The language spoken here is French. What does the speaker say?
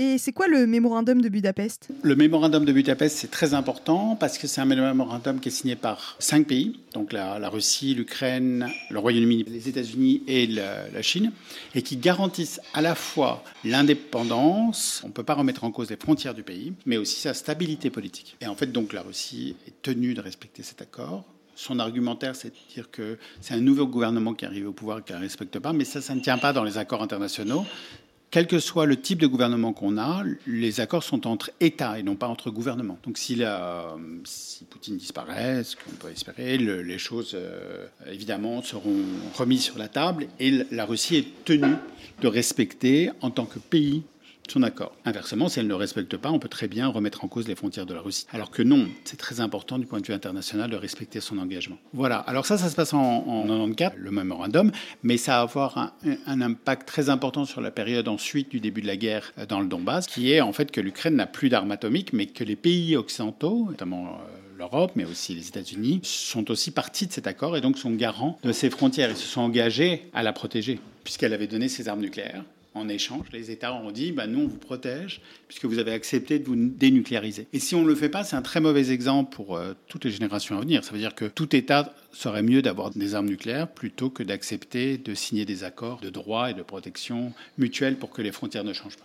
Et c'est quoi le mémorandum de Budapest? Le mémorandum de Budapest, c'est très important parce que c'est un mémorandum qui est signé par cinq pays, donc la, Russie, l'Ukraine, le Royaume-Uni, les États-Unis et la, Chine, et qui garantissent à la fois l'indépendance, on ne peut pas remettre en cause les frontières du pays, mais aussi sa stabilité politique. Et en fait, donc la Russie est tenue de respecter cet accord. Son argumentaire, c'est de dire que c'est un nouveau gouvernement qui arrive au pouvoir et qui ne respecte pas, mais ça, ça ne tient pas dans les accords internationaux quel que soit le type de gouvernement qu'on a, les accords sont entre États et non pas entre gouvernements. Donc si, Poutine disparaît, ce qu'on peut espérer, les choses euh, évidemment seront remises sur la table et la Russie est tenue de respecter en tant que pays son accord. Inversement, si elle ne respecte pas, on peut très bien remettre en cause les frontières de la Russie. Alors que non, c'est très important du point de vue international de respecter son engagement. Voilà, alors ça, ça se passe en, en 94, le mémorandum, mais ça va avoir un, un, impact très important sur la période ensuite du début de la guerre euh, dans le Donbass, qui est en fait que l'Ukraine n'a plus d'armes atomiques, mais que les pays occidentaux, notamment... Euh, l'Europe, mais aussi les États-Unis, sont aussi partis de cet accord et donc sont garants de ses frontières. Ils se sont engagés à la protéger, puisqu'elle avait donné ses armes nucléaires en échange, les États ont dit bah, nous, on vous protège puisque vous avez accepté de vous dénucléariser. Et si on ne le fait pas, c'est un très mauvais exemple pour euh, toutes les générations à venir. Ça veut dire que tout État serait mieux d'avoir des armes nucléaires plutôt que d'accepter de signer des accords de droit et de protection mutuelle pour que les frontières ne changent pas.